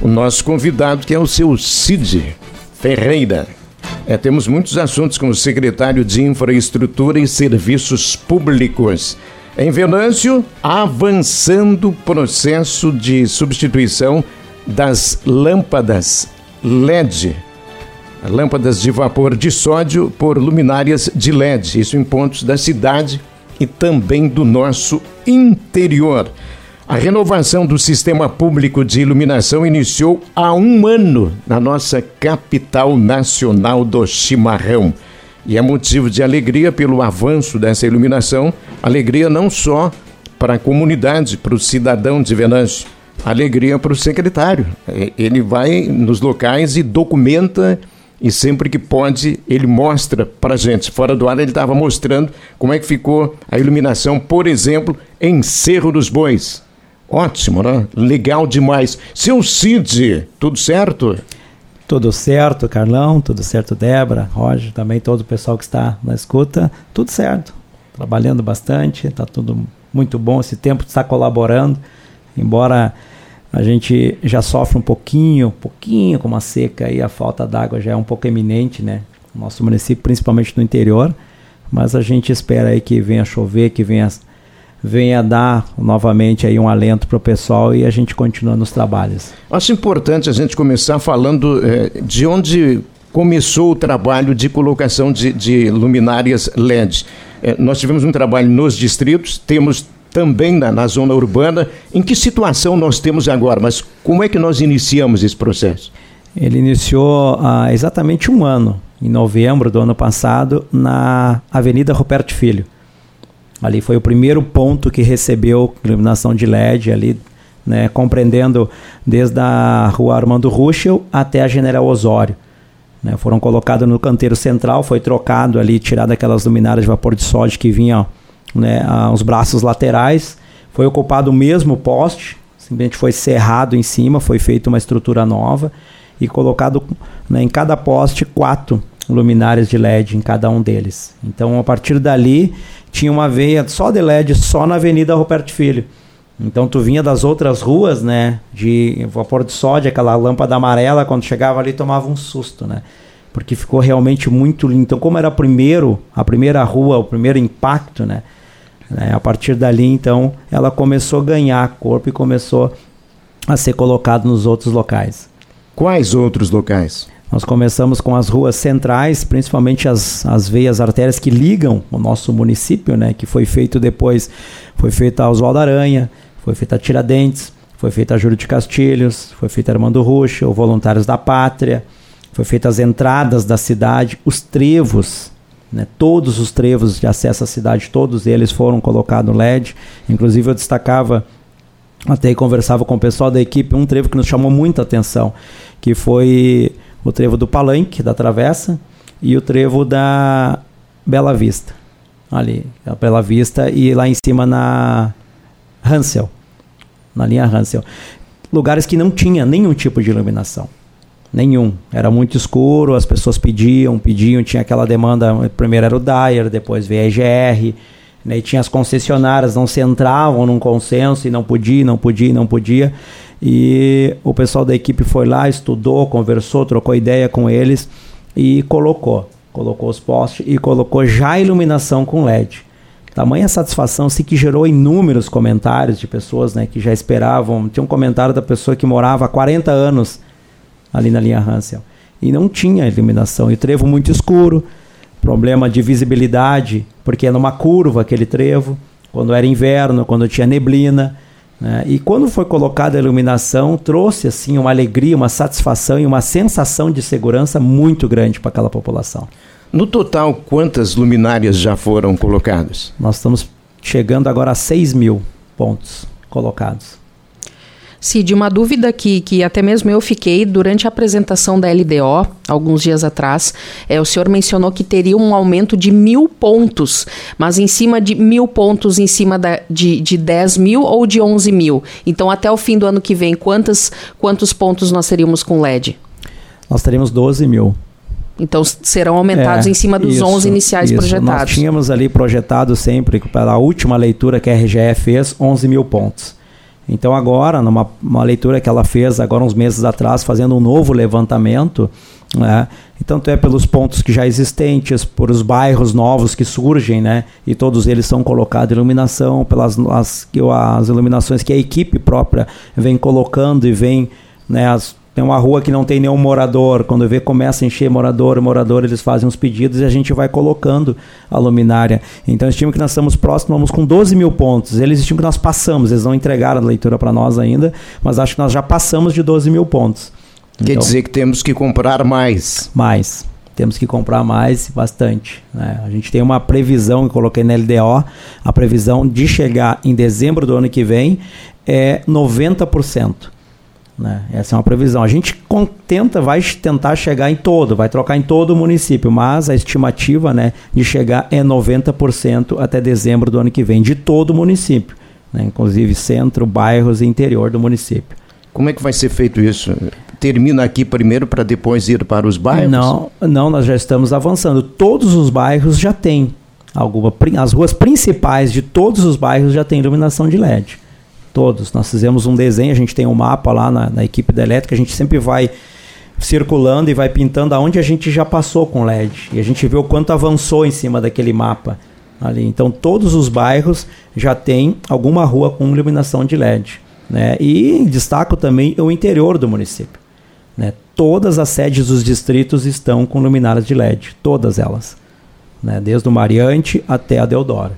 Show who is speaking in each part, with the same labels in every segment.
Speaker 1: o nosso convidado, que é o seu Cid Ferreira. É, temos muitos assuntos com o secretário de Infraestrutura e Serviços Públicos. Em Venâncio, avançando o processo de substituição das lâmpadas LED, lâmpadas de vapor de sódio por luminárias de LED, isso em pontos da cidade e também do nosso interior. A renovação do sistema público de iluminação iniciou há um ano na nossa capital nacional do chimarrão. E é motivo de alegria pelo avanço dessa iluminação, alegria não só para a comunidade, para o cidadão de Venâncio, alegria para o secretário. Ele vai nos locais e documenta e sempre que pode ele mostra para gente. Fora do ar ele estava mostrando como é que ficou a iluminação, por exemplo, em Cerro dos Bois. Ótimo, né? Legal demais. Seu Cid, tudo certo?
Speaker 2: Tudo certo, Carlão, tudo certo, Débora, Roger, também todo o pessoal que está na escuta, tudo certo. Trabalhando bastante, está tudo muito bom, esse tempo está colaborando, embora a gente já sofre um pouquinho, um pouquinho com uma seca e a falta d'água já é um pouco eminente, né? Nosso município, principalmente no interior, mas a gente espera aí que venha chover, que venha venha dar novamente aí um alento para o pessoal e a gente continua nos trabalhos.
Speaker 1: Acho importante a gente começar falando é, de onde começou o trabalho de colocação de, de luminárias LED. É, nós tivemos um trabalho nos distritos, temos também na, na, zona urbana. Em que situação nós temos agora? Mas como é que nós iniciamos esse processo?
Speaker 2: Ele iniciou há exatamente um ano, em novembro do ano passado, na Avenida Roberto Filho. Ali foi o primeiro ponto que recebeu iluminação de LED ali, né, compreendendo desde a rua Armando Ruschel até a General Osório. Né, foram colocados no canteiro central, foi trocado ali, tirado aquelas luminárias de vapor de sódio que vinham né, aos braços laterais. Foi ocupado o mesmo poste, simplesmente foi cerrado em cima, foi feita uma estrutura nova e colocado né, em cada poste quatro luminárias de LED em cada um deles. Então, a partir dali, tinha uma veia só de LED só na Avenida Roberto Filho. Então tu vinha das outras ruas, né, de vapor de sódio, aquela lâmpada amarela, quando chegava ali tomava um susto, né? Porque ficou realmente muito lindo. Então, como era primeiro, a primeira rua, o primeiro impacto, né? né a partir dali, então, ela começou a ganhar corpo e começou a ser colocado nos outros locais.
Speaker 1: Quais outros locais?
Speaker 2: Nós começamos com as ruas centrais, principalmente as, as veias artérias que ligam o nosso município, né? Que foi feito depois, foi feita a Oswaldo Aranha, foi feita a Tiradentes, foi feita a Júlio de Castilhos, foi feita a Armando Ruxa, o Voluntários da Pátria, foi feita as entradas da cidade, os trevos, né? Todos os trevos de acesso à cidade, todos eles foram colocados no LED. Inclusive eu destacava até conversava com o pessoal da equipe um trevo que nos chamou muita atenção, que foi o trevo do Palanque, da Travessa, e o trevo da Bela Vista. Ali, a Bela Vista e lá em cima na Hansel, na linha Hansel. Lugares que não tinha nenhum tipo de iluminação. Nenhum. Era muito escuro, as pessoas pediam, pediam, tinha aquela demanda. Primeiro era o Dyer, depois veio a EGR, né, e tinha as concessionárias, não se entravam num consenso e não podia, não podia, não podia. E o pessoal da equipe foi lá, estudou, conversou, trocou ideia com eles e colocou. Colocou os postes e colocou já a iluminação com LED. Tamanha satisfação, se que gerou inúmeros comentários de pessoas né, que já esperavam. Tinha um comentário da pessoa que morava há 40 anos ali na linha Hansel e não tinha iluminação. E trevo muito escuro, problema de visibilidade, porque é numa curva aquele trevo, quando era inverno, quando tinha neblina. Né? E quando foi colocada a iluminação, trouxe assim uma alegria, uma satisfação e uma sensação de segurança muito grande para aquela população.
Speaker 1: No total, quantas luminárias já foram colocadas?
Speaker 2: Nós estamos chegando agora a 6 mil pontos colocados.
Speaker 3: Cid, uma dúvida que, que até mesmo eu fiquei durante a apresentação da LDO, alguns dias atrás, é, o senhor mencionou que teria um aumento de mil pontos, mas em cima de mil pontos, em cima da, de, de 10 mil ou de 11 mil? Então, até o fim do ano que vem, quantos, quantos pontos nós teríamos com LED?
Speaker 2: Nós teríamos 12 mil.
Speaker 3: Então serão aumentados é, em cima dos isso, 11 iniciais isso. projetados. Nós
Speaker 2: tínhamos ali projetado sempre, pela última leitura que a RGE fez, 11 mil pontos. Então agora, numa leitura que ela fez agora uns meses atrás, fazendo um novo levantamento, né? Então, é pelos pontos que já existentes, por os bairros novos que surgem, né? E todos eles são colocados iluminação, pelas as, as iluminações que a equipe própria vem colocando e vem, né? As, tem uma rua que não tem nenhum morador, quando vê começa a encher morador, morador, eles fazem os pedidos e a gente vai colocando a luminária. Então, estima que nós estamos próximos, vamos com 12 mil pontos. Eles estimam que nós passamos, eles não entregaram a leitura para nós ainda, mas acho que nós já passamos de 12 mil pontos.
Speaker 1: Quer então, dizer que temos que comprar mais.
Speaker 2: Mais. Temos que comprar mais bastante. Né? A gente tem uma previsão, que coloquei na LDO, a previsão de chegar em dezembro do ano que vem é 90%. Né? Essa é uma previsão. A gente tenta, vai tentar chegar em todo, vai trocar em todo o município, mas a estimativa né, de chegar é 90% até dezembro do ano que vem, de todo o município, né? inclusive centro, bairros e interior do município.
Speaker 1: Como é que vai ser feito isso? termina aqui primeiro para depois ir para os bairros?
Speaker 2: Não, não, nós já estamos avançando. Todos os bairros já têm alguma. As ruas principais de todos os bairros já têm iluminação de LED. Todos. Nós fizemos um desenho, a gente tem um mapa lá na, na equipe da elétrica, a gente sempre vai circulando e vai pintando aonde a gente já passou com LED. E a gente vê o quanto avançou em cima daquele mapa ali. Então todos os bairros já têm alguma rua com iluminação de LED. Né? E destaco também o interior do município. Né? Todas as sedes dos distritos estão com luminárias de LED, todas elas. Né? Desde o Mariante até a Deodoro.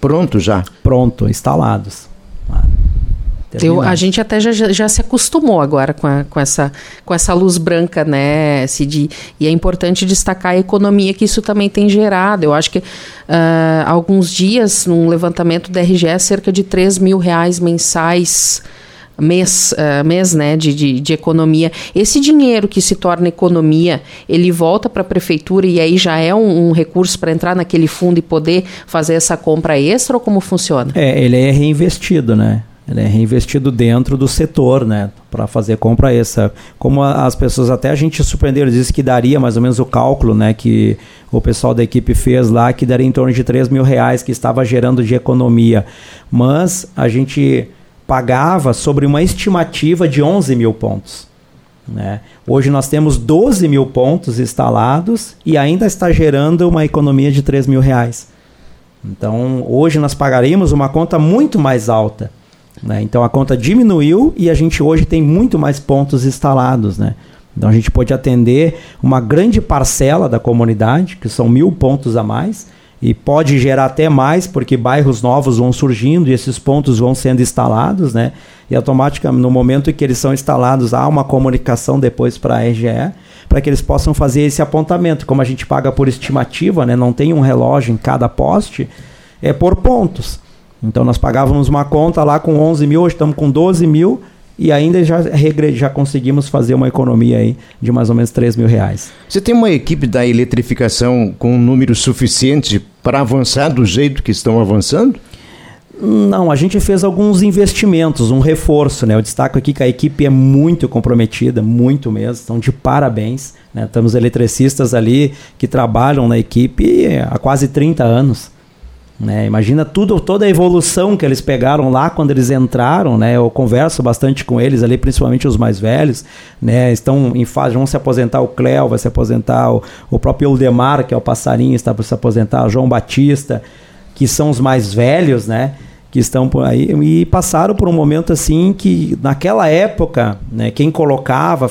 Speaker 1: Pronto já?
Speaker 2: Pronto, instalados.
Speaker 3: Eu, a gente até já, já, se acostumou agora com, a, com, essa, com essa luz branca, né, Cid? E é importante destacar a economia que isso também tem gerado. Eu acho que uh, alguns dias, num levantamento da RGE, cerca de 3 mil reais mensais mês, uh, mês né, de, de, de, economia. Esse dinheiro que se torna economia, ele volta para a prefeitura e aí já é um, um recurso para entrar naquele fundo e poder fazer essa compra extra ou como funciona?
Speaker 2: É, ele é reinvestido, né? É reinvestido dentro do setor, né? Para fazer compra essa. Como as pessoas até a gente surpreendeu, disse que daria mais ou menos o cálculo, né? Que o pessoal da equipe fez lá, que daria em torno de 3 mil reais que estava gerando de economia. Mas a gente pagava sobre uma estimativa de 11 mil pontos. Né? Hoje nós temos 12 mil pontos instalados e ainda está gerando uma economia de 3 mil reais. Então hoje nós pagaríamos uma conta muito mais alta. Né? Então a conta diminuiu e a gente hoje tem muito mais pontos instalados. Né? Então a gente pode atender uma grande parcela da comunidade, que são mil pontos a mais, e pode gerar até mais, porque bairros novos vão surgindo e esses pontos vão sendo instalados, né? E automaticamente, no momento em que eles são instalados, há uma comunicação depois para a RGE, para que eles possam fazer esse apontamento. Como a gente paga por estimativa, né? não tem um relógio em cada poste, é por pontos. Então nós pagávamos uma conta lá com 11 mil, hoje estamos com 12 mil, e ainda já, já conseguimos fazer uma economia aí de mais ou menos 3 mil reais.
Speaker 1: Você tem uma equipe da eletrificação com um número suficiente para avançar do jeito que estão avançando?
Speaker 2: Não, a gente fez alguns investimentos, um reforço, né? Eu destaco aqui que a equipe é muito comprometida, muito mesmo, estão de parabéns. Né? Temos eletricistas ali que trabalham na equipe há quase 30 anos. Né? Imagina tudo, toda a evolução que eles pegaram lá quando eles entraram, né? Eu converso bastante com eles ali, principalmente os mais velhos, né? Estão em fase, vão se aposentar o Cléo, vai se aposentar o, o próprio Uldemar, que é o passarinho, está para se aposentar, o João Batista, que são os mais velhos, né? Que estão por aí e passaram por um momento assim que naquela época, né? Quem colocava,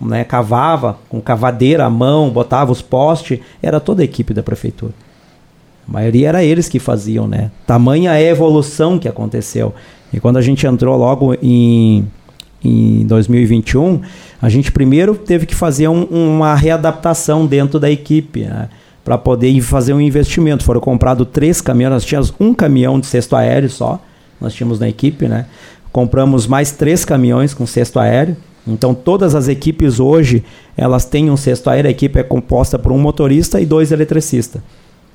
Speaker 2: né? Cavava com cavadeira à mão, botava os postes, era toda a equipe da prefeitura. A maioria era eles que faziam, né? Tamanha é a evolução que aconteceu. E quando a gente entrou logo em, em 2021, a gente primeiro teve que fazer um, uma readaptação dentro da equipe, né? para poder fazer um investimento. Foram comprados três caminhões, nós tínhamos um caminhão de cesto aéreo só, nós tínhamos na equipe, né? Compramos mais três caminhões com cesto aéreo. Então todas as equipes hoje, elas têm um cesto aéreo, a equipe é composta por um motorista e dois eletricistas.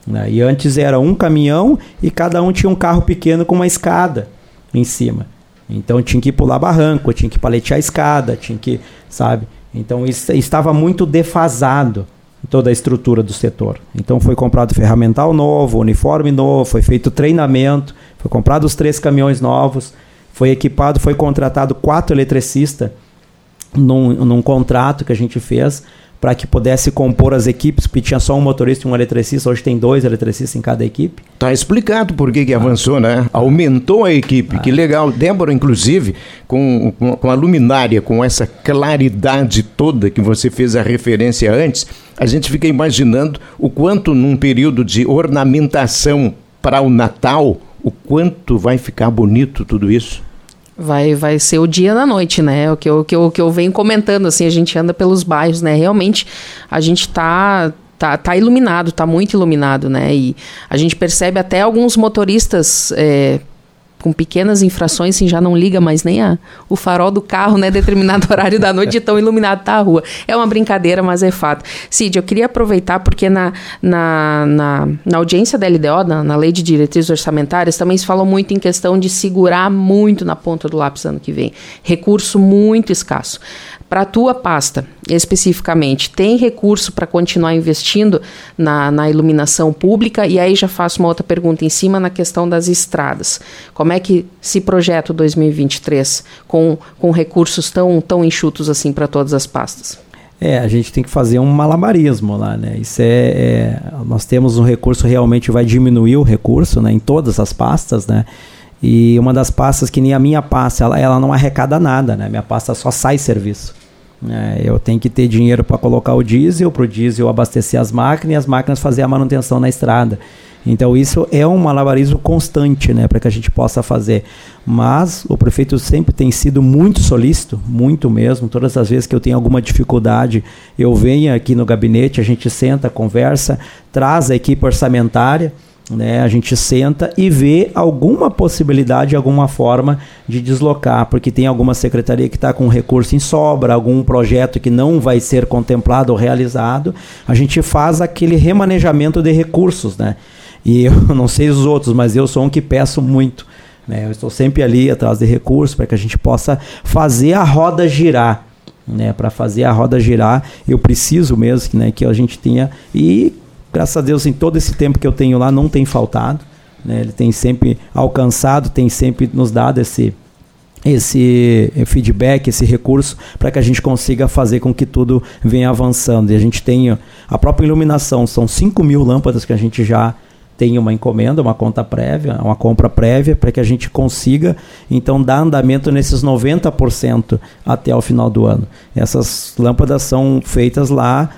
Speaker 2: Né? E antes era um caminhão e cada um tinha um carro pequeno com uma escada em cima. Então tinha que pular barranco, tinha que paletear a escada, tinha que, sabe? Então isso estava muito defasado toda a estrutura do setor. Então foi comprado ferramental novo, uniforme novo, foi feito treinamento, foi comprado os três caminhões novos. Foi equipado, foi contratado quatro eletricistas num, num contrato que a gente fez para que pudesse compor as equipes, porque tinha só um motorista e um eletricista, hoje tem dois eletricistas em cada equipe.
Speaker 1: Tá explicado por que, que avançou, né? Aumentou a equipe, ah. que legal. Débora, inclusive, com, com a luminária, com essa claridade toda que você fez a referência antes, a gente fica imaginando o quanto num período de ornamentação para o Natal, o quanto vai ficar bonito tudo isso.
Speaker 3: Vai, vai ser o dia da noite, né? O que eu, que, eu, que eu venho comentando, assim, a gente anda pelos bairros, né? Realmente a gente tá, tá, tá iluminado, tá muito iluminado, né? E a gente percebe até alguns motoristas é, com pequenas infrações, assim, já não liga mais nem a, o farol do carro, né? Determinado horário da noite, tão iluminado tá a rua. É uma brincadeira, mas é fato. Cid, eu queria aproveitar, porque na, na, na, na audiência da LDO, na, na Lei de Diretrizes Orçamentárias, também se falou muito em questão de segurar muito na ponta do lápis ano que vem. Recurso muito escasso. Para a tua pasta, especificamente, tem recurso para continuar investindo na, na iluminação pública? E aí já faço uma outra pergunta em cima na questão das estradas. Como é que se projeta o 2023 com, com recursos tão, tão enxutos assim para todas as pastas?
Speaker 2: É, a gente tem que fazer um malabarismo lá, né? Isso é, é, nós temos um recurso realmente vai diminuir o recurso, né? Em todas as pastas, né? E uma das pastas que nem a minha pasta, ela, ela não arrecada nada, né? Minha pasta só sai serviço. É, eu tenho que ter dinheiro para colocar o diesel, para o diesel abastecer as máquinas e as máquinas fazer a manutenção na estrada. Então isso é um malabarismo constante, né, para que a gente possa fazer. Mas o prefeito sempre tem sido muito solícito, muito mesmo. Todas as vezes que eu tenho alguma dificuldade, eu venho aqui no gabinete, a gente senta, conversa, traz a equipe orçamentária né? A gente senta e vê alguma possibilidade, alguma forma de deslocar, porque tem alguma secretaria que está com recurso em sobra, algum projeto que não vai ser contemplado ou realizado, a gente faz aquele remanejamento de recursos, né? E eu não sei os outros, mas eu sou um que peço muito. Né? Eu estou sempre ali atrás de recursos para que a gente possa fazer a roda girar. Né? Para fazer a roda girar, eu preciso mesmo né, que a gente tenha. E graças a Deus, em todo esse tempo que eu tenho lá, não tem faltado. Né? Ele tem sempre alcançado, tem sempre nos dado esse, esse feedback, esse recurso, para que a gente consiga fazer com que tudo venha avançando. E a gente tenha a própria iluminação, são 5 mil lâmpadas que a gente já tem uma encomenda, uma conta prévia, uma compra prévia, para que a gente consiga, então, dar andamento nesses 90% até o final do ano. Essas lâmpadas são feitas lá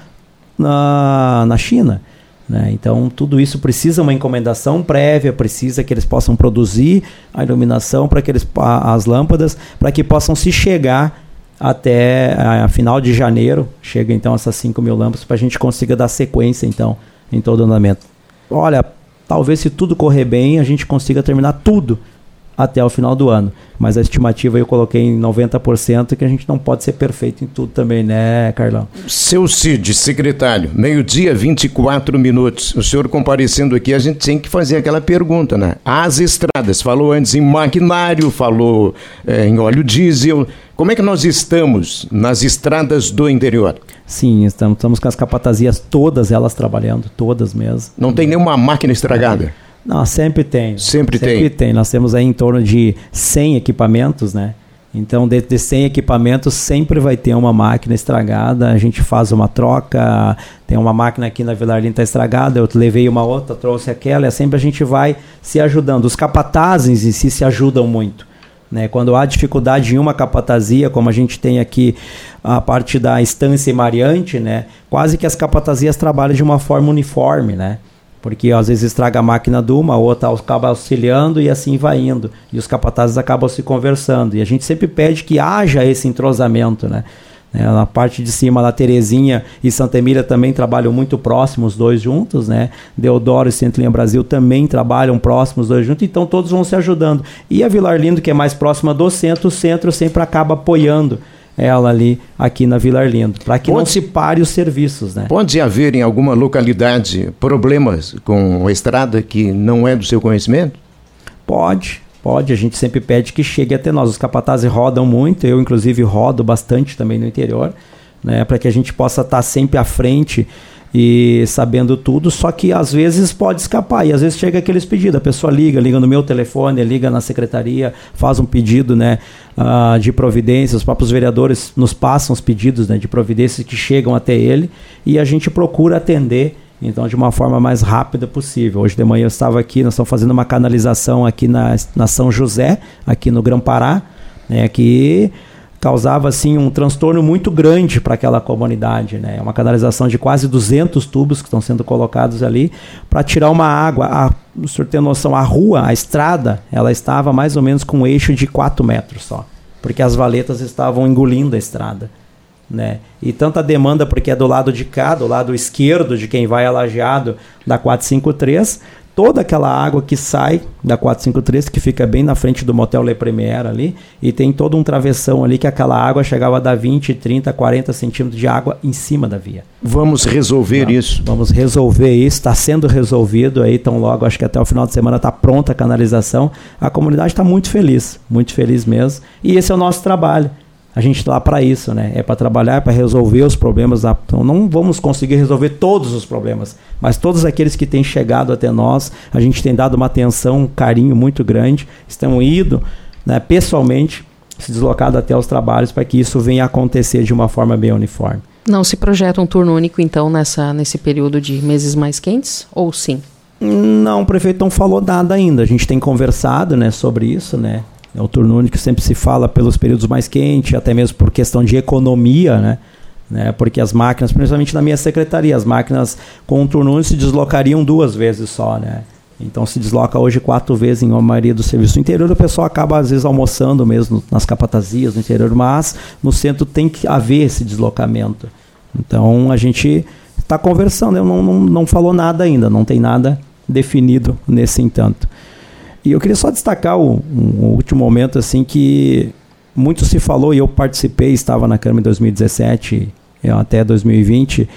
Speaker 2: na, na China. Né? Então, tudo isso precisa uma encomendação prévia, precisa que eles possam produzir a iluminação para que eles, as lâmpadas, para que possam se chegar até a, final de janeiro. Chega então essas 5 mil lâmpadas para a gente consiga dar sequência então em todo o andamento. Olha, talvez se tudo correr bem, a gente consiga terminar tudo até o final do ano. Mas a estimativa eu coloquei em 90%, que a gente não pode ser perfeito em tudo também, né, Carlão?
Speaker 1: Seu Cid, secretário, meio-dia, 24 minutos. O senhor comparecendo aqui, a gente tem que fazer aquela pergunta, né? As estradas, falou antes em maquinário, falou é, em óleo diesel. Como é que nós estamos nas estradas do interior?
Speaker 2: Sim, estamos, estamos com as capatazias todas elas trabalhando, todas mesmo.
Speaker 1: Não tem nenhuma máquina estragada?
Speaker 2: Não, sempre tem.
Speaker 1: Sempre,
Speaker 2: sempre
Speaker 1: tem.
Speaker 2: tem. Nós temos aí em torno de 100 equipamentos, né? Então, dentro de 100 equipamentos, sempre vai ter uma máquina estragada. A gente faz uma troca. Tem uma máquina aqui na Vila Arlinda está estragada, eu levei uma outra, trouxe aquela. É sempre a gente vai se ajudando. Os capatazes em si se ajudam muito. Né? Quando há dificuldade em uma capatazia, como a gente tem aqui a parte da estância Mariante, né? quase que as capatazias trabalham de uma forma uniforme. Né? Porque às vezes estraga a máquina de uma, a outra acaba auxiliando e assim vai indo. E os capatazes acabam se conversando. E a gente sempre pede que haja esse entrosamento, né? É, na parte de cima, lá Terezinha e Santa Emília também trabalham muito próximos, os dois juntos, né? Deodoro e Centro Linha Brasil também trabalham próximos, os dois juntos, então todos vão se ajudando. E a Vilar Lindo, que é mais próxima do centro, o centro sempre acaba apoiando ela ali aqui na Vila Arlindo, para que pode, não se pare os serviços. Né?
Speaker 1: Pode haver em alguma localidade problemas com a estrada que não é do seu conhecimento?
Speaker 2: Pode, pode. A gente sempre pede que chegue até nós. Os capatazes rodam muito, eu inclusive rodo bastante também no interior, né, para que a gente possa estar tá sempre à frente e sabendo tudo, só que às vezes pode escapar. E às vezes chega aqueles pedidos, a pessoa liga, liga no meu telefone, liga na secretaria, faz um pedido, né, uh, de providências, os próprios vereadores nos passam os pedidos, né, de providências que chegam até ele e a gente procura atender então de uma forma mais rápida possível. Hoje de manhã eu estava aqui, nós estamos fazendo uma canalização aqui na, na São José, aqui no Grão-Pará, né, que causava assim um transtorno muito grande para aquela comunidade, né? É uma canalização de quase 200 tubos que estão sendo colocados ali para tirar uma água. A, o senhor tem noção, a rua, a estrada, ela estava mais ou menos com um eixo de 4 metros só, porque as valetas estavam engolindo a estrada. Né? E tanta demanda porque é do lado de cá, do lado esquerdo de quem vai alajeado da 453, toda aquela água que sai da 453, que fica bem na frente do motel Le Premier ali, e tem todo um travessão ali que aquela água chegava a dar 20, 30, 40 centímetros de água em cima da via.
Speaker 1: Vamos resolver
Speaker 2: vamos,
Speaker 1: isso.
Speaker 2: Vamos resolver isso, está sendo resolvido aí, tão logo, acho que até o final de semana está pronta a canalização. A comunidade está muito feliz, muito feliz mesmo, e esse é o nosso trabalho a gente está lá para isso, né? É para trabalhar, para resolver os problemas. Então, não vamos conseguir resolver todos os problemas, mas todos aqueles que têm chegado até nós, a gente tem dado uma atenção, um carinho muito grande, estão indo né, pessoalmente, se deslocado até os trabalhos para que isso venha a acontecer de uma forma bem uniforme.
Speaker 3: Não se projeta um turno único, então, nessa, nesse período de meses mais quentes, ou sim?
Speaker 2: Não, o prefeito não falou nada ainda. A gente tem conversado né, sobre isso, né? É o turno único sempre se fala pelos períodos mais quentes, até mesmo por questão de economia, né? né? Porque as máquinas, principalmente na minha secretaria, as máquinas com um turno único se deslocariam duas vezes só, né? Então se desloca hoje quatro vezes em uma maioria do serviço. Interior o pessoal acaba às vezes almoçando mesmo nas capatazias no interior, mas no centro tem que haver esse deslocamento. Então a gente está conversando, eu não, não, não falou nada ainda, não tem nada definido nesse entanto. E eu queria só destacar o, um, último momento assim que muito se falou e eu participei, estava na Câmara em 2017 até 2020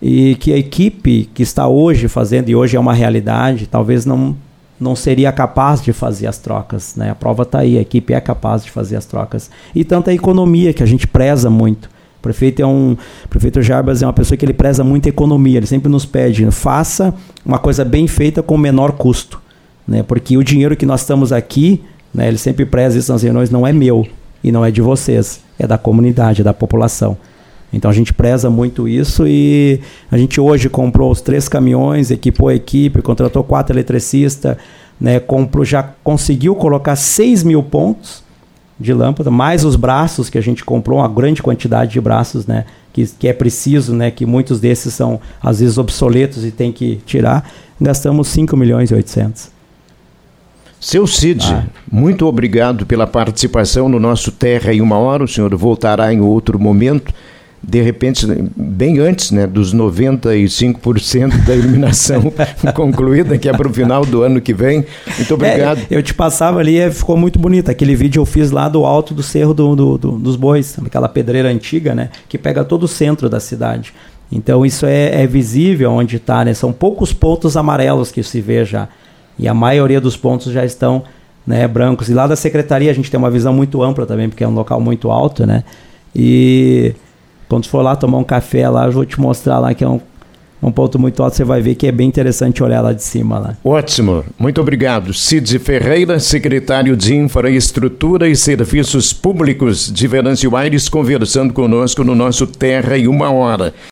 Speaker 2: e que a equipe que está hoje fazendo e hoje é uma realidade, talvez não não seria capaz de fazer as trocas, né? A prova está aí, a equipe é capaz de fazer as trocas. E tanta economia que a gente preza muito. O prefeito é um, prefeito Jarbas é uma pessoa que ele preza muito a economia, ele sempre nos pede, faça uma coisa bem feita com menor custo né? Porque o dinheiro que nós estamos aqui, né, ele sempre preza isso nas reuniões, não é meu e não é de vocês, é da comunidade, é da população. Então a gente preza muito isso e a gente hoje comprou os três caminhões, equipou a equipe, contratou quatro eletricistas, né, comprou, já conseguiu colocar 6 mil pontos de lâmpada, mais os braços que a gente comprou, uma grande quantidade de braços, né, que, que é preciso, né, que muitos desses são às vezes obsoletos e tem que tirar, gastamos 5 milhões e 800.
Speaker 1: Seu Cid, ah. muito obrigado pela participação no nosso Terra em Uma Hora. O senhor voltará em outro momento, de repente, bem antes né, dos 95% da iluminação concluída, que é para o final do ano que vem. Muito obrigado.
Speaker 2: É, eu te passava ali e ficou muito bonito. Aquele vídeo eu fiz lá do alto do Cerro do, do, do, dos Bois, aquela pedreira antiga, né, que pega todo o centro da cidade. Então isso é, é visível onde está, né? São poucos pontos amarelos que se vê já e a maioria dos pontos já estão né, brancos. E lá da secretaria a gente tem uma visão muito ampla também, porque é um local muito alto, né? E quando for lá tomar um café lá, eu vou te mostrar lá que é um, um ponto muito alto, você vai ver que é bem interessante olhar lá de cima. Lá.
Speaker 1: Ótimo, muito obrigado. Cid Ferreira, secretário de Infraestrutura e Serviços Públicos de Venâncio Aires, conversando conosco no nosso Terra em Uma Hora.